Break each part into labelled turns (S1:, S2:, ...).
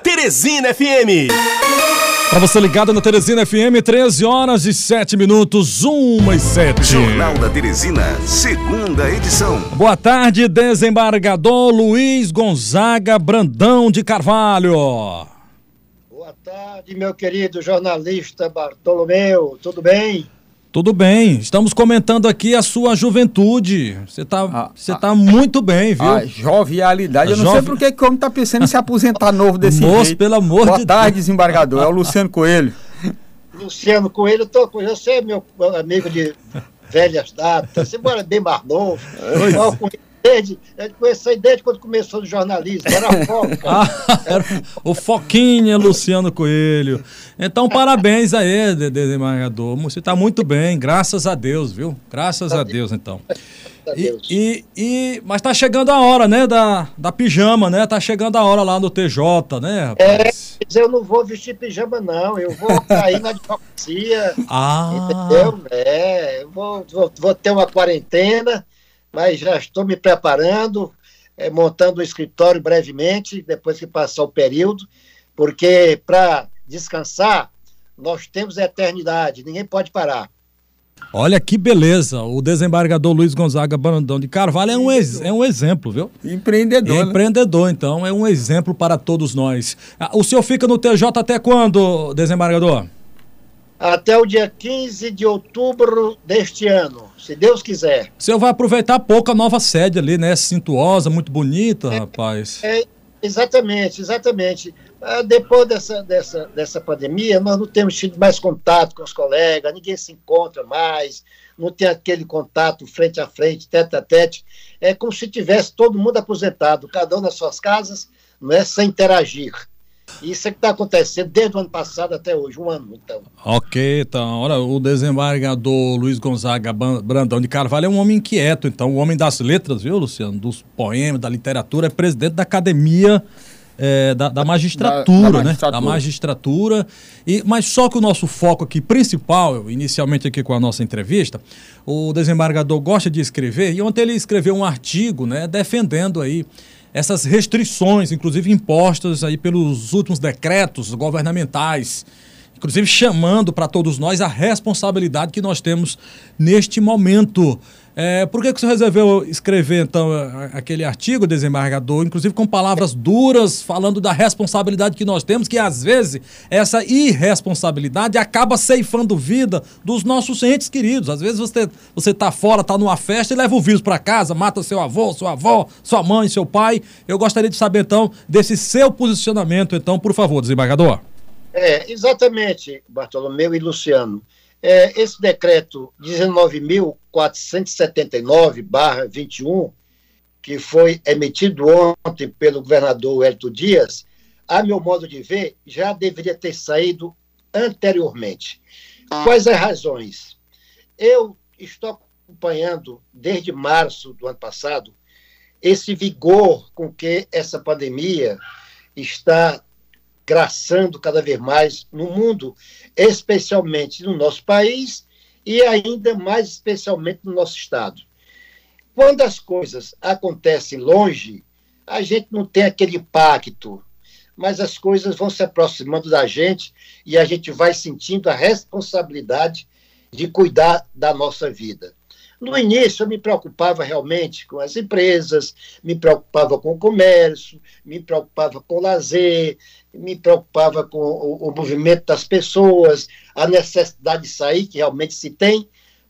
S1: Teresina FM.
S2: Para você ligado na Teresina FM, 13 horas e 7 minutos, 1 e 7.
S1: Jornal da Teresina, segunda edição.
S2: Boa tarde, desembargador Luiz Gonzaga Brandão de Carvalho.
S3: Boa tarde, meu querido jornalista Bartolomeu, tudo bem?
S2: Tudo bem, estamos comentando aqui a sua juventude. Você está ah, você tá ah, muito bem, viu?
S4: A jovialidade. A Eu não jove... sei por que como está pensando em se aposentar novo desse
S2: Moço, jeito. pelo amor
S4: Boa
S2: de
S4: tarde, Deus. desembargador. É o Luciano Coelho.
S3: Luciano Coelho, tô, você é meu amigo de velhas datas, você mora bem mais novo. Desde, eu conheci desde quando começou no jornalismo, era Foca. ah, era
S2: o Foquinha Luciano Coelho. Então, parabéns aí, desembargador. Você está muito bem, graças a Deus, viu? Graças a Deus, então. E, e, e, mas tá chegando a hora, né, da, da pijama, né? Tá chegando a hora lá no TJ, né,
S3: rapaz? É, eu não vou vestir pijama, não. Eu vou cair na advocacia.
S2: Ah.
S3: Entendeu? É, eu vou, vou, vou ter uma quarentena mas já estou me preparando, é, montando um escritório brevemente, depois que passar o período, porque para descansar, nós temos a eternidade, ninguém pode parar.
S2: Olha que beleza, o desembargador Luiz Gonzaga Brandão de Carvalho é um, ex, é um exemplo, viu?
S4: Empreendedor.
S2: É empreendedor, né? então, é um exemplo para todos nós. Ah, o senhor fica no TJ até quando, desembargador?
S3: Até o dia 15 de outubro deste ano se Deus quiser.
S2: O senhor vai aproveitar pouco a nova sede ali, né? Cintuosa, muito bonita, é, rapaz.
S3: É, exatamente, exatamente. Ah, depois dessa, dessa, dessa pandemia, nós não temos tido mais contato com os colegas, ninguém se encontra mais, não tem aquele contato frente a frente, tete a tete. É como se tivesse todo mundo aposentado, cada um nas suas casas, não é, sem interagir. Isso é que está acontecendo desde o ano passado até hoje, um ano, então.
S2: Ok, então, olha, o desembargador Luiz Gonzaga Brandão de Carvalho é um homem inquieto, então, um homem das letras, viu, Luciano? Dos poemas, da literatura, é presidente da academia é, da, da, magistratura, da, da, magistratura, né? Da magistratura. E, mas só que o nosso foco aqui principal, inicialmente aqui com a nossa entrevista, o desembargador gosta de escrever, e ontem ele escreveu um artigo, né, defendendo aí essas restrições, inclusive impostas aí pelos últimos decretos governamentais, inclusive chamando para todos nós a responsabilidade que nós temos neste momento. É, por que, que você resolveu escrever, então, aquele artigo, desembargador, inclusive com palavras duras, falando da responsabilidade que nós temos, que às vezes essa irresponsabilidade acaba ceifando vida dos nossos entes queridos. Às vezes você você está fora, está numa festa e leva o vírus para casa, mata seu avô, sua avó, sua mãe, seu pai. Eu gostaria de saber, então, desse seu posicionamento, então, por favor, desembargador.
S3: É, exatamente, Bartolomeu e Luciano. É, esse decreto 19.479-21, que foi emitido ontem pelo governador Hélio Dias, a meu modo de ver, já deveria ter saído anteriormente. Quais as razões? Eu estou acompanhando desde março do ano passado esse vigor com que essa pandemia está graçando cada vez mais no mundo, especialmente no nosso país e ainda mais especialmente no nosso estado. Quando as coisas acontecem longe, a gente não tem aquele impacto, mas as coisas vão se aproximando da gente e a gente vai sentindo a responsabilidade de cuidar da nossa vida. No início, eu me preocupava realmente com as empresas, me preocupava com o comércio, me preocupava com o lazer, me preocupava com o, o movimento das pessoas, a necessidade de sair, que realmente se tem,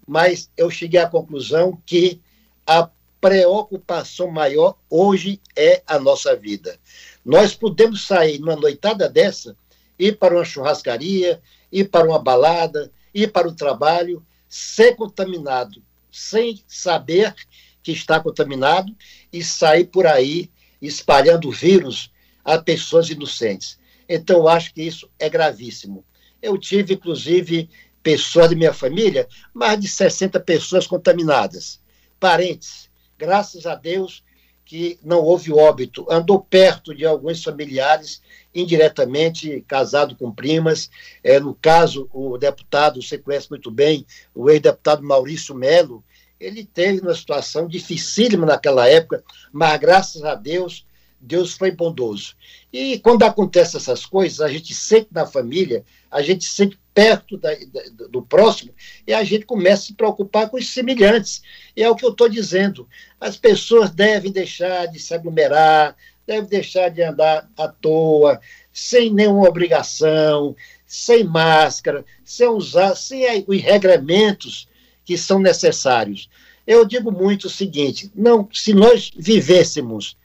S3: mas eu cheguei à conclusão que a preocupação maior hoje é a nossa vida. Nós podemos sair numa noitada dessa, ir para uma churrascaria, ir para uma balada, ir para o trabalho, ser contaminado sem saber que está contaminado e sair por aí espalhando vírus a pessoas inocentes. Então, eu acho que isso é gravíssimo. Eu tive, inclusive, pessoas de minha família, mais de 60 pessoas contaminadas, parentes. Graças a Deus que não houve óbito. Andou perto de alguns familiares, indiretamente casado com primas. É, no caso, o deputado, você conhece muito bem, o ex-deputado Maurício Melo, ele teve uma situação dificílima naquela época, mas graças a Deus Deus foi bondoso. E quando acontecem essas coisas, a gente sente na família, a gente sente perto da, da, do próximo e a gente começa a se preocupar com os semelhantes. E é o que eu estou dizendo. As pessoas devem deixar de se aglomerar, devem deixar de andar à toa, sem nenhuma obrigação, sem máscara, sem usar, sem os regramentos que são necessários. Eu digo muito o seguinte: não, se nós vivêssemos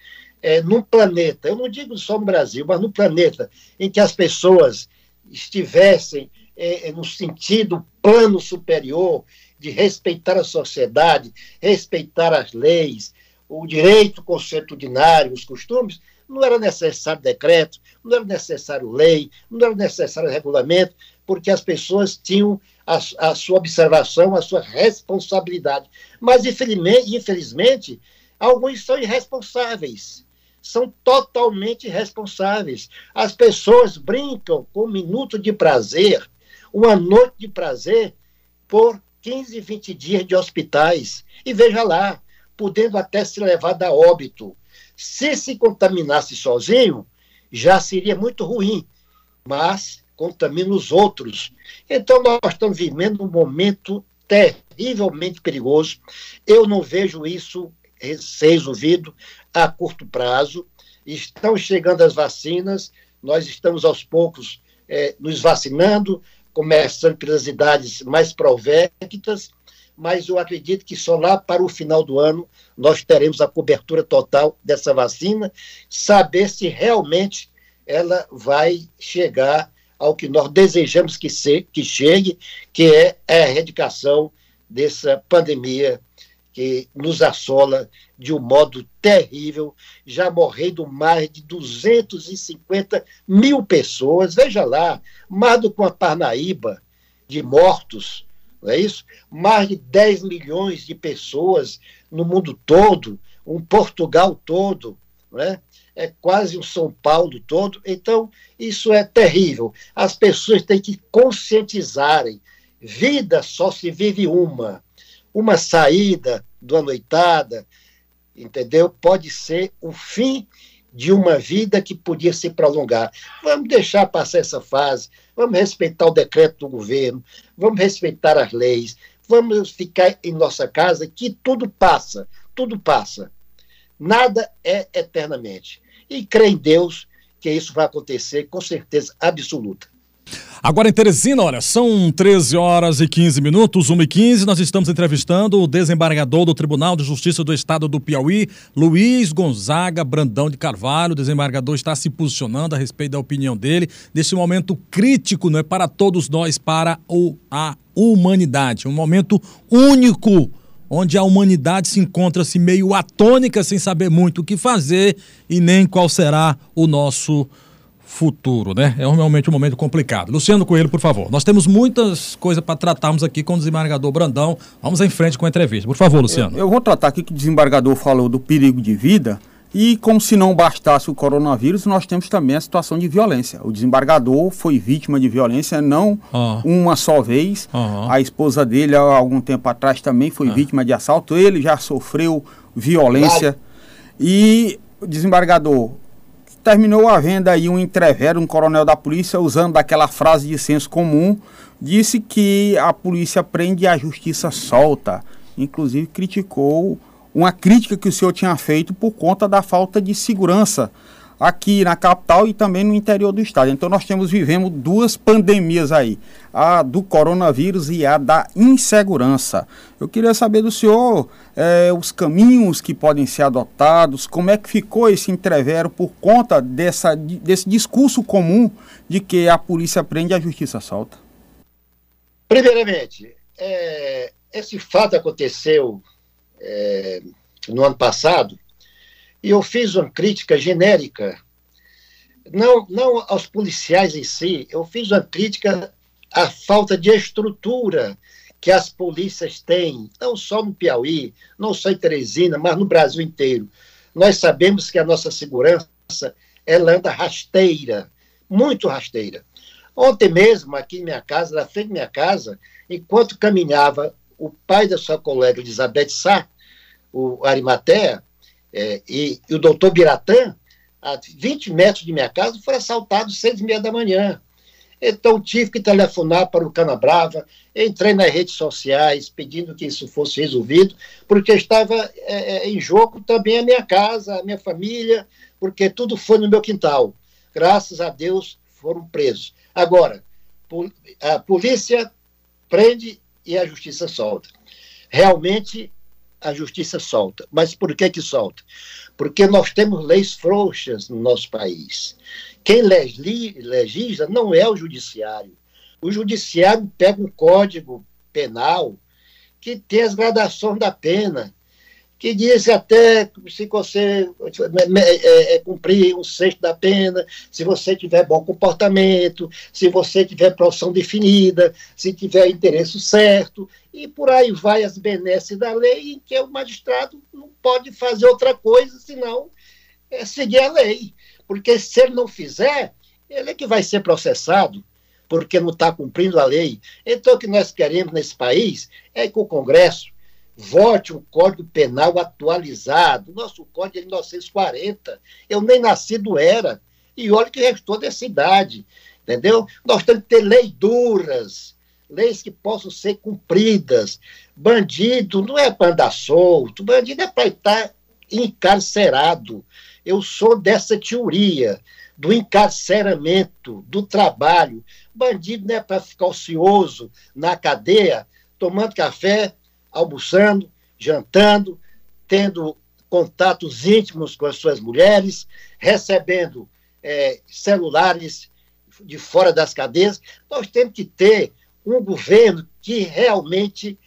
S3: é, num planeta, eu não digo só no Brasil, mas no planeta em que as pessoas estivessem é, é no sentido plano superior de respeitar a sociedade, respeitar as leis, o direito consuetudinário, os costumes, não era necessário decreto, não era necessário lei, não era necessário regulamento, porque as pessoas tinham a, a sua observação, a sua responsabilidade. Mas, infelizmente, infelizmente, alguns são irresponsáveis são totalmente irresponsáveis. As pessoas brincam com um minuto de prazer, uma noite de prazer, por 15, 20 dias de hospitais. E veja lá, podendo até ser levado a óbito. Se se contaminasse sozinho, já seria muito ruim, mas contamina os outros. Então, nós estamos vivendo um momento terrivelmente perigoso. Eu não vejo isso resolvido a curto prazo. Estão chegando as vacinas, nós estamos aos poucos é, nos vacinando, começando pelas idades mais provectas, mas eu acredito que só lá para o final do ano nós teremos a cobertura total dessa vacina, saber se realmente ela vai chegar ao que nós desejamos que, que chegue, que é a erradicação dessa pandemia que nos assola de um modo terrível, já morrendo mais de 250 mil pessoas, veja lá, mais do que uma Parnaíba de mortos, não é isso? Mais de 10 milhões de pessoas no mundo todo, um Portugal todo, não é? é quase um São Paulo todo. Então, isso é terrível. As pessoas têm que conscientizarem. Vida só se vive uma. Uma saída uma noitada, entendeu? Pode ser o fim de uma vida que podia se prolongar. Vamos deixar passar essa fase, vamos respeitar o decreto do governo, vamos respeitar as leis, vamos ficar em nossa casa, que tudo passa, tudo passa. Nada é eternamente. E crê em Deus que isso vai acontecer com certeza absoluta.
S2: Agora em Teresina, olha, são 13 horas e 15 minutos, 1 e 15 nós estamos entrevistando o desembargador do Tribunal de Justiça do Estado do Piauí, Luiz Gonzaga Brandão de Carvalho. O desembargador está se posicionando a respeito da opinião dele, nesse momento crítico, não é para todos nós, para o, a humanidade. Um momento único onde a humanidade se encontra-se meio atônica, sem saber muito o que fazer e nem qual será o nosso futuro, né? É realmente um momento complicado. Luciano Coelho, por favor. Nós temos muitas coisas para tratarmos aqui com o desembargador Brandão. Vamos em frente com a entrevista. Por favor, Luciano.
S4: Eu, eu vou tratar aqui que o desembargador falou do perigo de vida. E como se não bastasse o coronavírus, nós temos também a situação de violência. O desembargador foi vítima de violência não uhum. uma só vez. Uhum. A esposa dele, há algum tempo atrás, também foi uhum. vítima de assalto. Ele já sofreu violência. E o desembargador, terminou havendo aí um entrevero, um coronel da polícia, usando daquela frase de senso comum, disse que a polícia prende e a justiça solta. Inclusive criticou uma crítica que o senhor tinha feito por conta da falta de segurança aqui na capital e também no interior do estado. Então nós temos vivemos duas pandemias aí, a do coronavírus e a da insegurança. Eu queria saber do senhor é, os caminhos que podem ser adotados, como é que ficou esse entrevero por conta dessa, desse discurso comum de que a polícia prende e a justiça solta.
S3: Primeiramente, é, esse fato aconteceu é, no ano passado e eu fiz uma crítica genérica, não, não aos policiais em si, eu fiz uma crítica à falta de estrutura que as polícias têm, não só no Piauí, não só em Teresina, mas no Brasil inteiro. Nós sabemos que a nossa segurança ela anda rasteira, muito rasteira. Ontem mesmo, aqui em minha casa, na frente da minha casa, enquanto caminhava o pai da sua colega Elizabeth Sá, o Arimatea, é, e, e, o doutor Biratã, a 20 metros de minha casa, foi assaltado às seis e meia da manhã. Então, tive que telefonar para o Canabrava, entrei nas redes sociais pedindo que isso fosse resolvido, porque estava é, é, em jogo também a minha casa, a minha família, porque tudo foi no meu quintal. Graças a Deus foram presos. Agora, a polícia prende e a justiça solta. Realmente, a justiça solta. Mas por que que solta? Porque nós temos leis frouxas no nosso país. Quem legisla não é o judiciário. O judiciário pega um código penal que tem as gradações da pena que diz até se você é, é, cumprir um sexto da pena, se você tiver bom comportamento, se você tiver profissão definida, se tiver interesse certo, e por aí vai as benesses da lei, em que o magistrado não pode fazer outra coisa senão é, seguir a lei. Porque se ele não fizer, ele é que vai ser processado, porque não está cumprindo a lei. Então, o que nós queremos nesse país é que o Congresso vote um Código Penal atualizado. Nosso Código é de 1940. Eu nem nascido era. E olha que restou dessa idade. Entendeu? Nós temos que ter leis duras, leis que possam ser cumpridas. Bandido não é para andar solto, bandido é para estar encarcerado. Eu sou dessa teoria do encarceramento, do trabalho. Bandido não é para ficar ocioso na cadeia, tomando café, almoçando, jantando, tendo contatos íntimos com as suas mulheres, recebendo é, celulares de fora das cadeias. Nós temos que ter um governo que realmente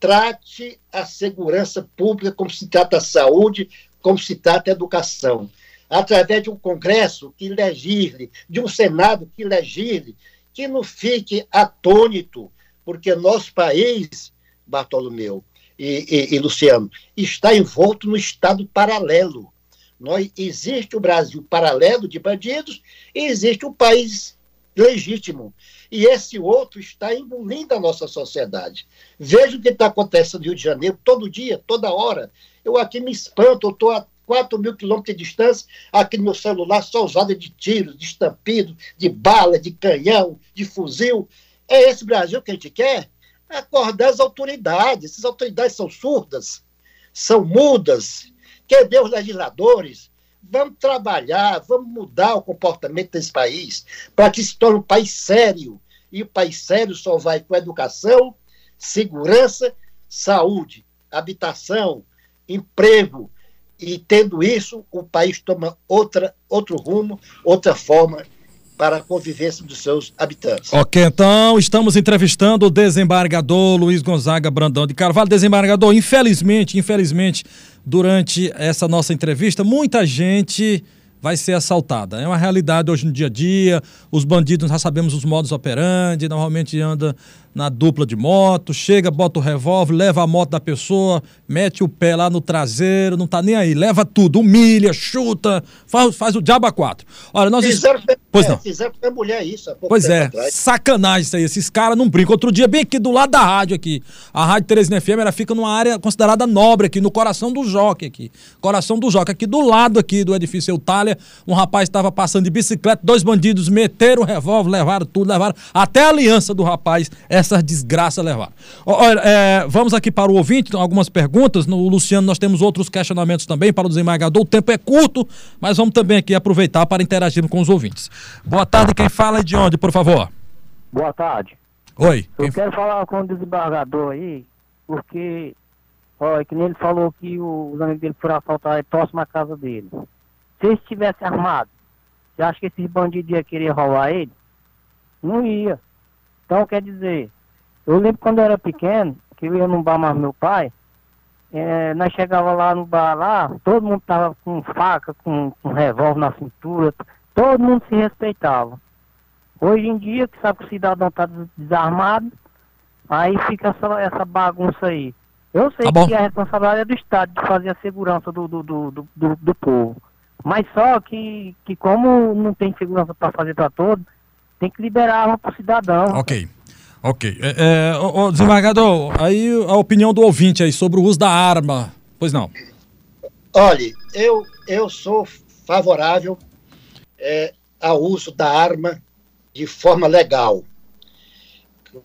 S3: trate a segurança pública como se trata a saúde, como se trata a educação. Através de um Congresso que legisle, de um Senado que legisle, que não fique atônito, porque nosso país Bartolomeu e, e, e Luciano, está envolto no Estado paralelo. Nós, existe o Brasil paralelo de bandidos e existe o país legítimo. E esse outro está engolindo a nossa sociedade. Veja o que está acontecendo no Rio de Janeiro, todo dia, toda hora. Eu aqui me espanto, eu estou a 4 mil quilômetros de distância, aqui no meu celular, só usada de tiros, de estampido, de bala, de canhão, de fuzil. É esse Brasil que a gente quer? Acordar as autoridades. Essas autoridades são surdas, são mudas. Cadê os legisladores? Vamos trabalhar, vamos mudar o comportamento desse país para que se torne um país sério. E o país sério só vai com educação, segurança, saúde, habitação, emprego. E tendo isso, o país toma outra, outro rumo, outra forma para a convivência dos seus habitantes.
S2: Ok, então estamos entrevistando o desembargador Luiz Gonzaga Brandão de Carvalho. Desembargador, infelizmente, infelizmente, durante essa nossa entrevista, muita gente vai ser assaltada. É uma realidade hoje no dia a dia. Os bandidos, já sabemos os modos operandi, normalmente anda na dupla de moto, chega, bota o revólver, leva a moto da pessoa, mete o pé lá no traseiro, não tá nem aí, leva tudo, humilha, chuta, faz, faz o diabo a quatro. Olha, nós
S3: fizeram, pois é, não. fizeram com a mulher isso.
S2: pois é, atrás. sacanagem isso aí, esses caras não brincam. Outro dia, bem aqui do lado da rádio aqui, a Rádio Teresina FM, ela fica numa área considerada nobre aqui, no coração do Joque aqui, coração do Joque, aqui do lado aqui do edifício Eutália, um rapaz estava passando de bicicleta, dois bandidos meteram o revólver, levaram tudo, levaram até a aliança do rapaz, essas desgraças levaram. Olha, é, vamos aqui para o ouvinte, algumas perguntas. No Luciano, nós temos outros questionamentos também para o desembargador. O tempo é curto, mas vamos também aqui aproveitar para interagir com os ouvintes. Boa tarde, quem fala é de onde, por favor?
S5: Boa tarde.
S2: Oi.
S5: Eu quem... quero falar com o desembargador aí, porque, olha, que nem ele falou que os amigos dele foram assaltar próximo à casa dele. Se ele estivesse armado, você acha que esses bandidos iam querer roubar ele? Não ia. Então, quer dizer, eu lembro quando eu era pequeno, que eu ia num bar mais meu pai, é, nós chegava lá no bar lá, todo mundo tava com faca, com, com revólver na cintura, todo mundo se respeitava. Hoje em dia, que sabe que o cidadão tá desarmado, aí fica essa, essa bagunça aí. Eu sei tá que a responsabilidade é do Estado de fazer a segurança do, do, do, do, do povo. Mas só que, que como não tem segurança para fazer para todos, tem que liberar para o cidadão.
S2: Ok. Ok. É, é, desembargador, aí a opinião do ouvinte aí sobre o uso da arma. Pois não.
S3: Olhe, eu, eu sou favorável é, ao uso da arma de forma legal.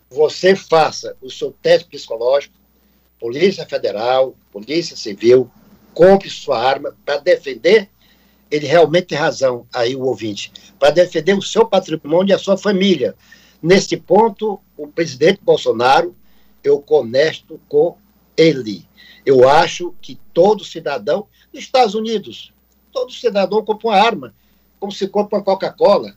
S3: Você faça o seu teste psicológico, Polícia Federal, Polícia Civil, compre sua arma para defender. Ele realmente tem razão, aí o ouvinte, para defender o seu patrimônio e a sua família. Neste ponto, o presidente Bolsonaro, eu conesto com ele. Eu acho que todo cidadão, nos Estados Unidos, todo cidadão compra uma arma, como se compra uma Coca-Cola,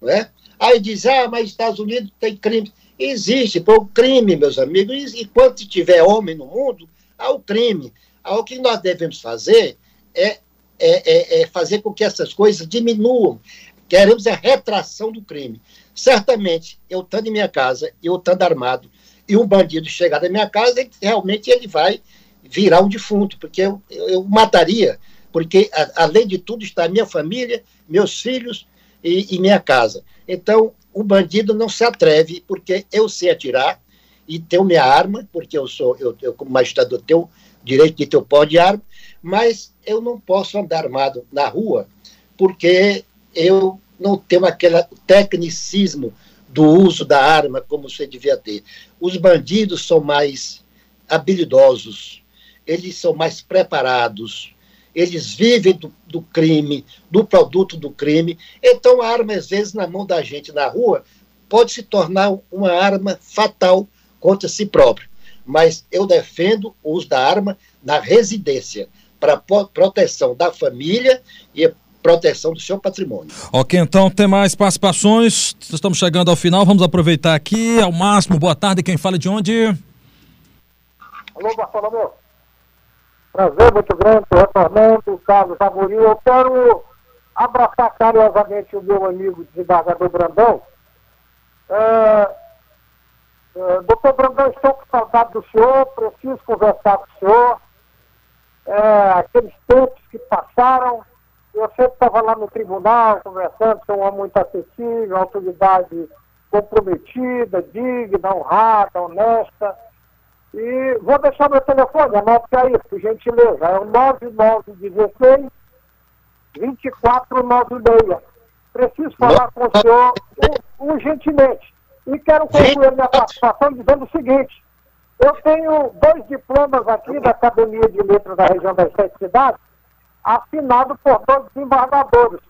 S3: não é? Aí diz, ah, mas Estados Unidos tem crime. Existe, por crime, meus amigos, e enquanto tiver homem no mundo, há o crime. O que nós devemos fazer é, é, é, é fazer com que essas coisas diminuam. Queremos a retração do crime. Certamente, eu estando em minha casa, eu estando armado, e um bandido chegar na minha casa, ele, realmente ele vai virar um defunto, porque eu, eu, eu mataria, porque a, além de tudo está minha família, meus filhos e, e minha casa. Então, o bandido não se atreve, porque eu sei atirar e tenho minha arma, porque eu sou, eu, eu como magistrado, tenho direito de ter o pó de arma, mas eu não posso andar armado na rua, porque eu não tenho aquele tecnicismo do uso da arma como você devia ter. Os bandidos são mais habilidosos, eles são mais preparados, eles vivem do, do, crime, do produto do crime. Então, a arma, às vezes, na mão da gente na rua, pode se tornar uma arma fatal contra si próprio. Mas eu defendo o uso da arma na residência, para proteção da família e proteção do seu patrimônio.
S2: Ok, então tem mais participações. Estamos chegando ao final, vamos aproveitar aqui ao máximo. Boa tarde, quem fala de onde?
S6: Alô, Bartolomeu. Prazer muito grande, retornando, Carlos Amorim. Eu quero abraçar carinhosamente o meu amigo desembargador Brandão. É, é, doutor Brandão, estou com saudade do senhor, preciso conversar com o senhor. É, aqueles tempos que passaram, eu sempre estava lá no tribunal conversando, sou um homem muito acessível, autoridade comprometida, digna, honrada, honesta. E vou deixar meu telefone, anote aí, por gentileza. É o 9916 2496. Preciso falar com o senhor urgentemente. E quero concluir minha participação dizendo o seguinte. Eu tenho dois diplomas aqui da Academia de Letras da região das Sete Cidades, assinado por dois desembargadores.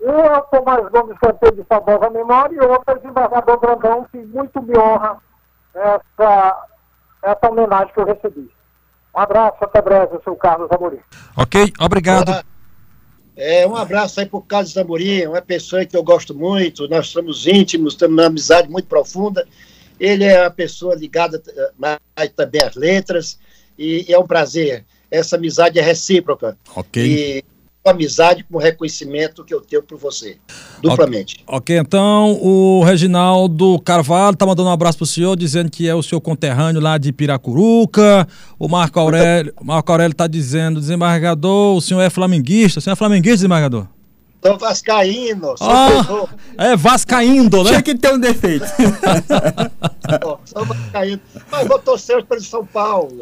S6: Um é o Tomás Gomes Canteiro de saudosa memória e o outro é o desembargador Grandão, que muito me honra essa essa homenagem que eu recebi. Um abraço, até breve, eu sou o Carlos Amorim.
S2: Ok, obrigado.
S3: É, um abraço aí para o Carlos Amorim, uma pessoa que eu gosto muito, nós somos íntimos, temos uma amizade muito profunda. Ele é uma pessoa ligada eh, mais também às letras, e, e é um prazer. Essa amizade é recíproca.
S2: Ok.
S3: E amizade como reconhecimento que eu tenho por você, duplamente.
S2: Ok, okay então o Reginaldo Carvalho tá mandando um abraço pro senhor, dizendo que é o seu conterrâneo lá de Piracuruca. O Marco Aurélio, Marco Aurélio tá dizendo, desembargador, o senhor é flamenguista. O senhor é flamenguista, desembargador?
S3: Sou vascaíno, sou
S2: ah, É vascaíndo, né?
S4: Tinha que ter um defeito.
S3: sou vascaíno. Mas vou torcer para São Paulo.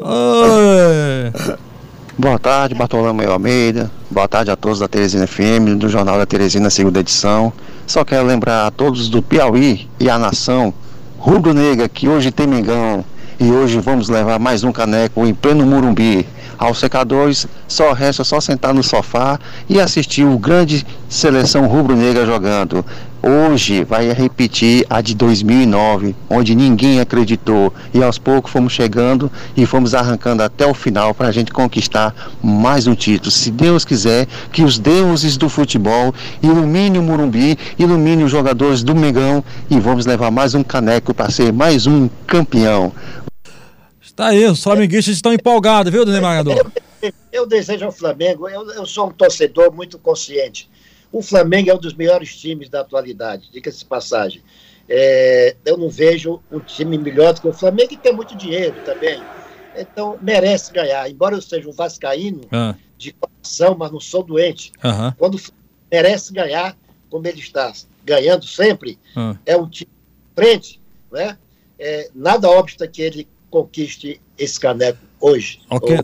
S7: Boa tarde, Bartolomeu Almeida. Boa tarde a todos da Teresina FM, do Jornal da Teresina, segunda edição. Só quero lembrar a todos do Piauí e a nação rubro-negra que hoje tem Mengão e hoje vamos levar mais um caneco em pleno Murumbi. Aos secadores, só resta só sentar no sofá e assistir o grande seleção rubro-negra jogando. Hoje vai repetir a de 2009, onde ninguém acreditou. E aos poucos fomos chegando e fomos arrancando até o final para a gente conquistar mais um título. Se Deus quiser, que os deuses do futebol ilumine o Murumbi, ilumine os jogadores do Mengão e vamos levar mais um caneco para ser mais um campeão.
S2: Está aí, os flamenguistas estão empolgados, viu, desembargador?
S3: Eu, eu desejo ao Flamengo, eu, eu sou um torcedor muito consciente o Flamengo é um dos melhores times da atualidade, diga-se de passagem. É, eu não vejo um time melhor do que o Flamengo e tem muito dinheiro também. Então, merece ganhar. Embora eu seja um vascaíno ah. de coração, mas não sou doente.
S2: Uhum.
S3: Quando merece ganhar, como ele está ganhando sempre, ah. é um time frente, né? É, nada obsta que ele conquiste esse caneco hoje.
S2: Ok.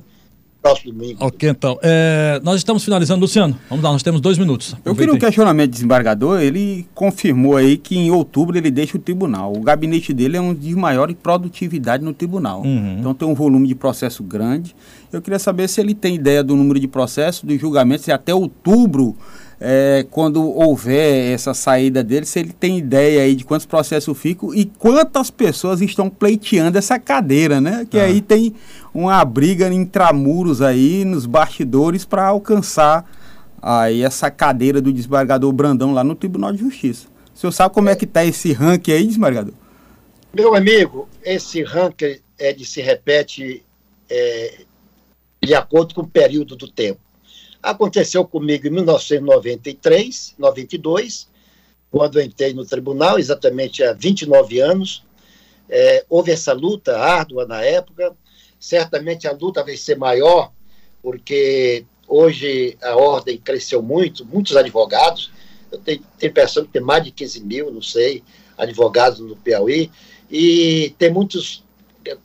S3: próximo domingo.
S2: Ok, então. É, nós estamos finalizando, Luciano. Vamos lá, nós temos dois minutos.
S4: Eu queria um questionamento do desembargador. Ele confirmou aí que em outubro ele deixa o tribunal. O gabinete dele é um de maior produtividade no tribunal. Uhum. Então tem um volume de processo grande. Eu queria saber se ele tem ideia do número de processos, dos julgamentos, se até outubro é, quando houver essa saída dele, se ele tem ideia aí de quantos processos ficam e quantas pessoas estão pleiteando essa cadeira, né? Que ah. aí tem uma briga intramuros aí nos bastidores para alcançar aí essa cadeira do desembargador Brandão lá no Tribunal de Justiça. O senhor sabe como é, é que está esse ranking aí, desembargador?
S3: Meu amigo, esse ranking é de se repete é, de acordo com o período do tempo. Aconteceu comigo em 1993, 92, quando entrei no tribunal, exatamente há 29 anos. É, houve essa luta árdua na época. Certamente a luta vai ser maior, porque hoje a ordem cresceu muito, muitos advogados. Eu tenho, tenho impressão que tem mais de 15 mil, não sei, advogados no Piauí, e tem muitos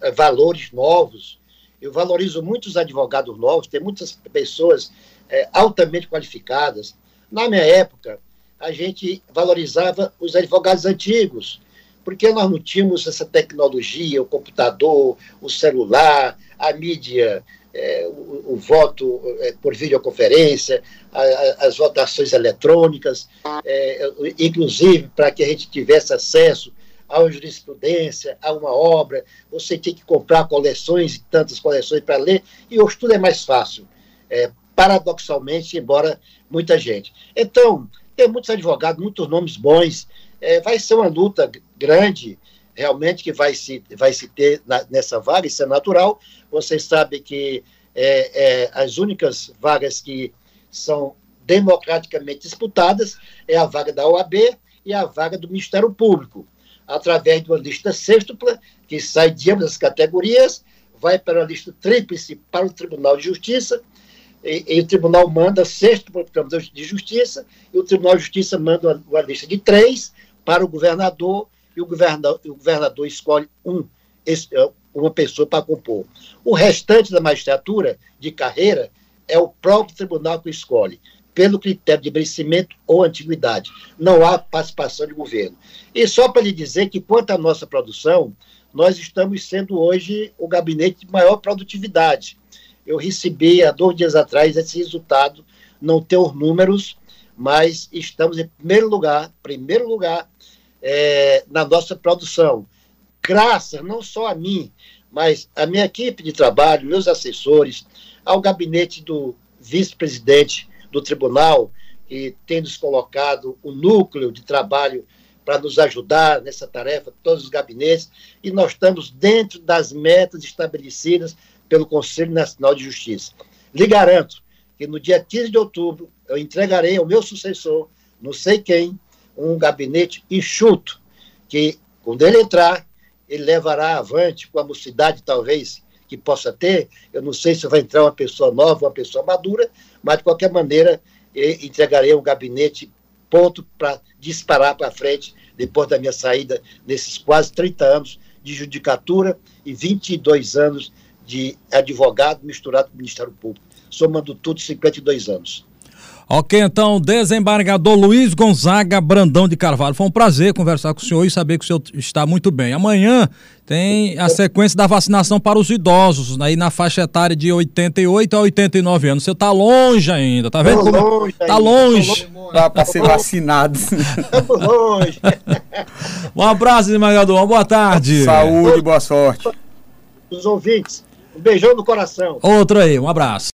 S3: é, valores novos. Eu valorizo muitos advogados novos, tem muitas pessoas é, altamente qualificadas. Na minha época, a gente valorizava os advogados antigos, porque nós não tínhamos essa tecnologia, o computador, o celular, a mídia, é, o, o, voto é, por videoconferência, a, a, as votações eletrônicas, é, inclusive para que a gente tivesse acesso a uma jurisprudência, a uma obra, você tem que comprar coleções e tantas coleções para ler, e hoje tudo é mais fácil. É, paradoxalmente, embora muita gente. Então, tem muitos advogados, muitos nomes bons. É, vai ser uma luta grande, realmente, que vai se, vai se ter na, nessa vaga, isso é natural. Vocês sabem que é, é, as únicas vagas que são democraticamente disputadas é a vaga da OAB e a vaga do Ministério Público, através de uma lista sextupla, que sai de ambas as categorias, vai para a lista tríplice para o Tribunal de Justiça, e, e, o tribunal manda sexto para o Tribunal de Justiça, e o Tribunal de Justiça manda uma, uma lista de três para o governador, e o governador, o governador escolhe um, é, uma pessoa para compor. O restante da magistratura de carreira é o próprio tribunal que escolhe, pelo critério de merecimento ou antiguidade. Não há participação de governo. E só para lhe dizer que, quanto à nossa produção, nós estamos sendo hoje o gabinete de maior produtividade eu recebi há dois dias atrás esse resultado, não tenho os números, mas estamos em primeiro lugar, primeiro lugar é, na nossa produção. Graças não só a mim, mas a minha equipe de trabalho, meus assessores, ao gabinete do vice-presidente do tribunal, que tem nos colocado o núcleo de trabalho para nos ajudar nessa tarefa, todos os gabinetes, e nós estamos dentro das metas estabelecidas pelo Conselho Nacional de Justiça. Lhe garanto que no dia 15 de outubro eu entregarei ao meu sucessor, não sei quem, um gabinete enxuto, que quando ele entrar, ele levará avante com a mocidade talvez que possa ter, eu não sei se vai entrar uma pessoa nova, uma pessoa madura, mas de qualquer maneira entregarei um gabinete ponto para disparar para frente depois da minha saída nesses quase 30 anos de judicatura e 22 anos de advogado misturado com o Ministério Público, somando tudo 52 anos.
S2: Ok, então, desembargador Luiz Gonzaga Brandão de Carvalho. Foi um prazer conversar com o senhor e saber que o senhor está muito bem. Amanhã tem a sequência da vacinação para os idosos, aí na faixa etária de 88 a 89 anos. Você está longe ainda, tá vendo? Como... Longe tá longe.
S4: Para ser vacinado. Estamos longe.
S2: um abraço, desembargador. Uma boa tarde.
S4: Saúde, boa sorte.
S3: Os ouvintes. Um beijão no coração.
S2: Outro aí, um abraço.